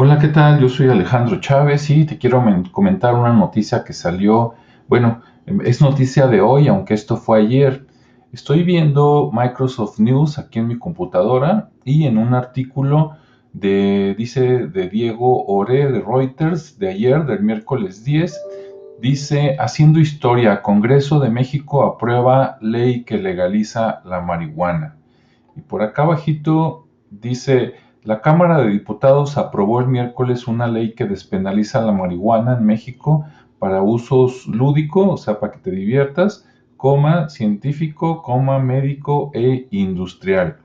Hola, ¿qué tal? Yo soy Alejandro Chávez y te quiero comentar una noticia que salió, bueno, es noticia de hoy, aunque esto fue ayer. Estoy viendo Microsoft News aquí en mi computadora y en un artículo de, dice, de Diego Ore de Reuters de ayer, del miércoles 10, dice, haciendo historia, Congreso de México aprueba ley que legaliza la marihuana. Y por acá abajito dice, la Cámara de Diputados aprobó el miércoles una ley que despenaliza la marihuana en México para usos lúdico, o sea, para que te diviertas, coma, científico, coma, médico e industrial.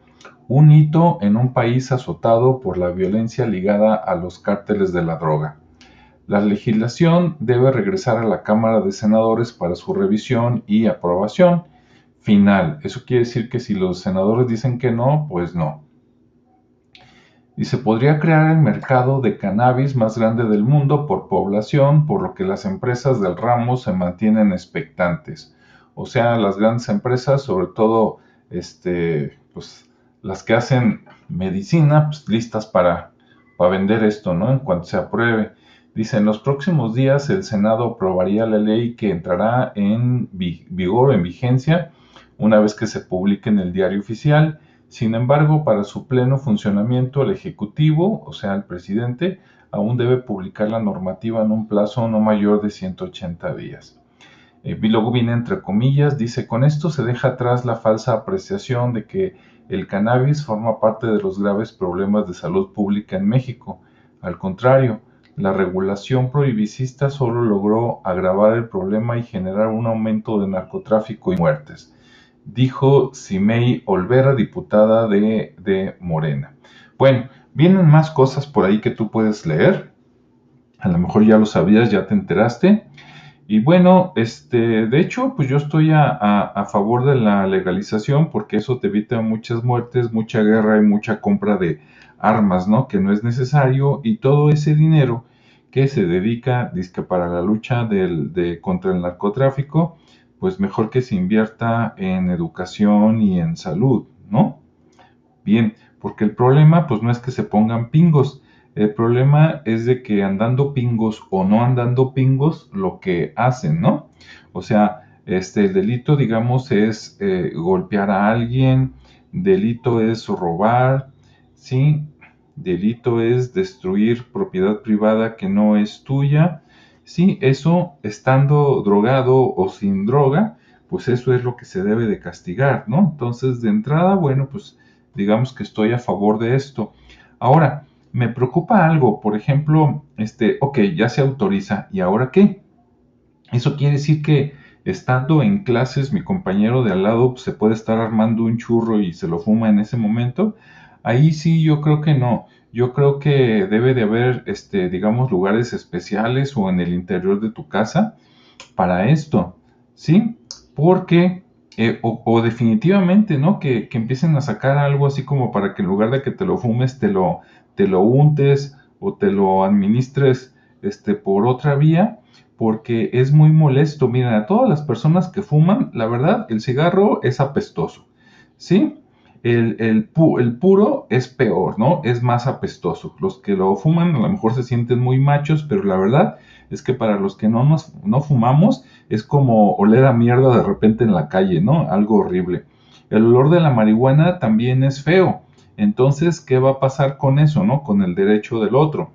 Un hito en un país azotado por la violencia ligada a los cárteles de la droga. La legislación debe regresar a la Cámara de Senadores para su revisión y aprobación final. Eso quiere decir que si los senadores dicen que no, pues no. Y se podría crear el mercado de cannabis más grande del mundo por población, por lo que las empresas del ramo se mantienen expectantes. O sea, las grandes empresas, sobre todo este, pues, las que hacen medicina, pues, listas para, vender esto, ¿no? En cuanto se apruebe. Dice, en los próximos días el Senado aprobaría la ley que entrará en vigor, en vigencia, una vez que se publique en el diario oficial sin embargo, para su pleno funcionamiento, el Ejecutivo, o sea, el presidente, aún debe publicar la normativa en un plazo no mayor de 180 días. Eh, luego viene entre comillas, dice, con esto se deja atrás la falsa apreciación de que el cannabis forma parte de los graves problemas de salud pública en México. Al contrario, la regulación prohibicista solo logró agravar el problema y generar un aumento de narcotráfico y muertes dijo Simei Olvera, diputada de, Morena. Bueno, vienen más cosas por ahí que tú puedes leer. A lo mejor ya lo sabías, ya te enteraste. Y bueno, este, de hecho, pues yo estoy a, a, favor de la legalización porque eso te evita muchas muertes, mucha guerra y mucha compra de armas, ¿no? Que no es necesario y todo ese dinero que se dedica, disque para la lucha de, contra el narcotráfico, pues mejor que se invierta en educación y en salud, ¿no? Bien, porque el problema pues no es que se pongan pingos, el problema es de que andando pingos o no andando pingos lo que hacen, ¿no? O sea, este, el delito, digamos, es eh, golpear a alguien, delito es robar, ¿sí? Delito es destruir propiedad privada que no es tuya, Sí, eso estando drogado o sin droga, pues eso es lo que se debe de castigar, ¿no? Entonces, de entrada, bueno, pues digamos que estoy a favor de esto. Ahora, me preocupa algo, por ejemplo, este, ok, ya se autoriza, ¿y ahora qué? Eso quiere decir que estando en clases, mi compañero de al lado se puede estar armando un churro y se lo fuma en ese momento. Ahí sí, yo creo que no yo creo que debe de haber, este, digamos, lugares especiales o en el interior de tu casa para esto, ¿sí? Porque, eh, o, definitivamente, ¿no? Que, empiecen a sacar algo así como para que en lugar de que te lo fumes, te lo, te lo untes o te lo administres este, por otra vía, porque es muy molesto. Miren, a todas las personas que fuman, la verdad, el cigarro es apestoso, ¿sí? El, puro es peor, ¿no? Es más apestoso. Los que lo fuman a lo mejor se sienten muy machos, pero la verdad es que para los que no, nos, no fumamos es como oler a mierda de repente en la calle, ¿no? Algo horrible. El olor de la marihuana también es feo. Entonces, ¿qué va a pasar con eso, no? Con el derecho del otro.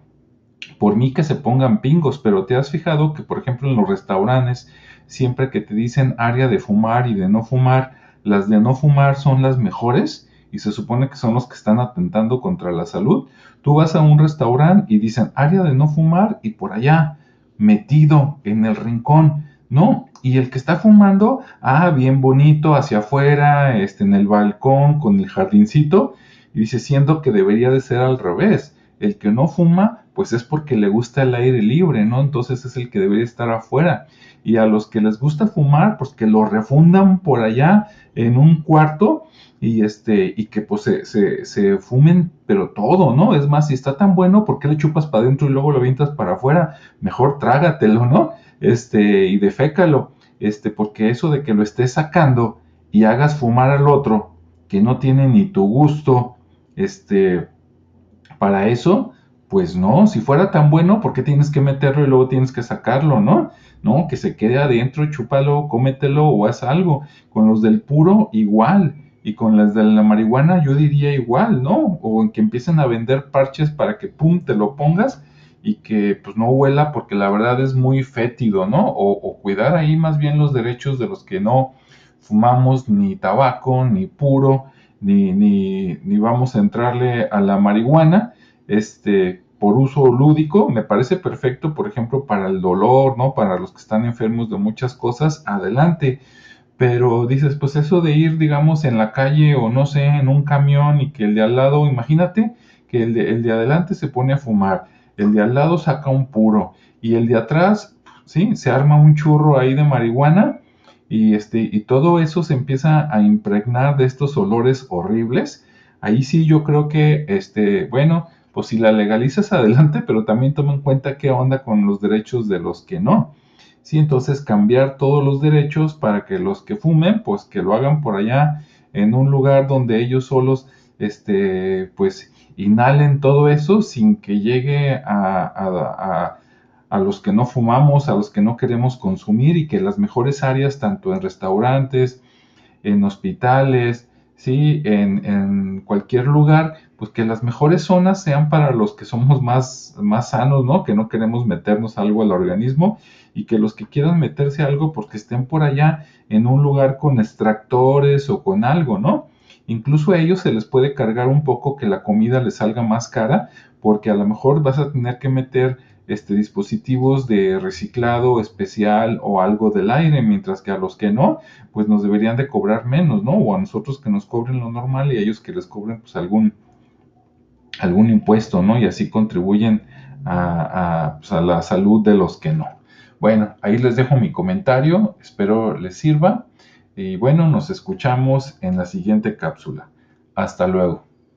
Por mí que se pongan pingos, pero te has fijado que, por ejemplo, en los restaurantes, siempre que te dicen área de fumar y de no fumar, las de no fumar son las mejores y se supone que son los que están atentando contra la salud. Tú vas a un restaurante y dicen área de no fumar y por allá, metido en el rincón, ¿no? Y el que está fumando, ah, bien bonito, hacia afuera, este, en el balcón, con el jardincito, y dice, siendo que debería de ser al revés. El que no fuma, pues es porque le gusta el aire libre, ¿no? Entonces es el que debería estar afuera. Y a los que les gusta fumar, pues que lo refundan por allá en un cuarto y este y que pues se, se, fumen pero todo, ¿no? Es más, si está tan bueno, ¿por qué le chupas para adentro y luego lo avientas para afuera? Mejor trágatelo, ¿no? Este, y defécalo, este, porque eso de que lo estés sacando y hagas fumar al otro que no tiene ni tu gusto, este, para eso, Pues no, si fuera tan bueno, ¿por qué tienes que meterlo y luego tienes que sacarlo, no? No, que se quede adentro, chúpalo, cómetelo o haz algo. Con los del puro, igual. Y con las de la marihuana, yo diría igual, ¿no? O en que empiecen a vender parches para que, pum, te lo pongas y que pues no huela porque la verdad es muy fétido, ¿no? O, o cuidar ahí más bien los derechos de los que no fumamos ni tabaco, ni puro, ni, ni, ni vamos a entrarle a la marihuana este, por uso lúdico, me parece perfecto, por ejemplo, para el dolor, ¿no? Para los que están enfermos de muchas cosas, adelante. Pero dices, pues eso de ir, digamos, en la calle o no sé, en un camión y que el de al lado, imagínate que el de, el de adelante se pone a fumar, el de al lado saca un puro y el de atrás, sí, se arma un churro ahí de marihuana y este y todo eso se empieza a impregnar de estos olores horribles. Ahí sí yo creo que este, bueno, pues si la legalizas adelante, pero también toma en cuenta qué onda con los derechos de los que no. Sí, entonces cambiar todos los derechos para que los que fumen, pues que lo hagan por allá en un lugar donde ellos solos, este, pues inhalen todo eso sin que llegue a, a, los que no fumamos, a los que no queremos consumir y que las mejores áreas, tanto en restaurantes, en hospitales, sí, en, en cualquier lugar, pues que las mejores zonas sean para los que somos más, más sanos, ¿no? Que no queremos meternos algo al organismo y que los que quieran meterse algo, pues que estén por allá en un lugar con extractores o con algo, ¿no? Incluso a ellos se les puede cargar un poco que la comida les salga más cara, porque a lo mejor vas a tener que meter este, dispositivos de reciclado especial o algo del aire, mientras que a los que no, pues nos deberían de cobrar menos, ¿no? O a nosotros que nos cobren lo normal y a ellos que les cobren pues algún algún impuesto, ¿no? Y así contribuyen pues, a, la salud de los que no. Bueno, ahí les dejo mi comentario, espero les sirva y bueno, nos escuchamos en la siguiente cápsula. Hasta luego.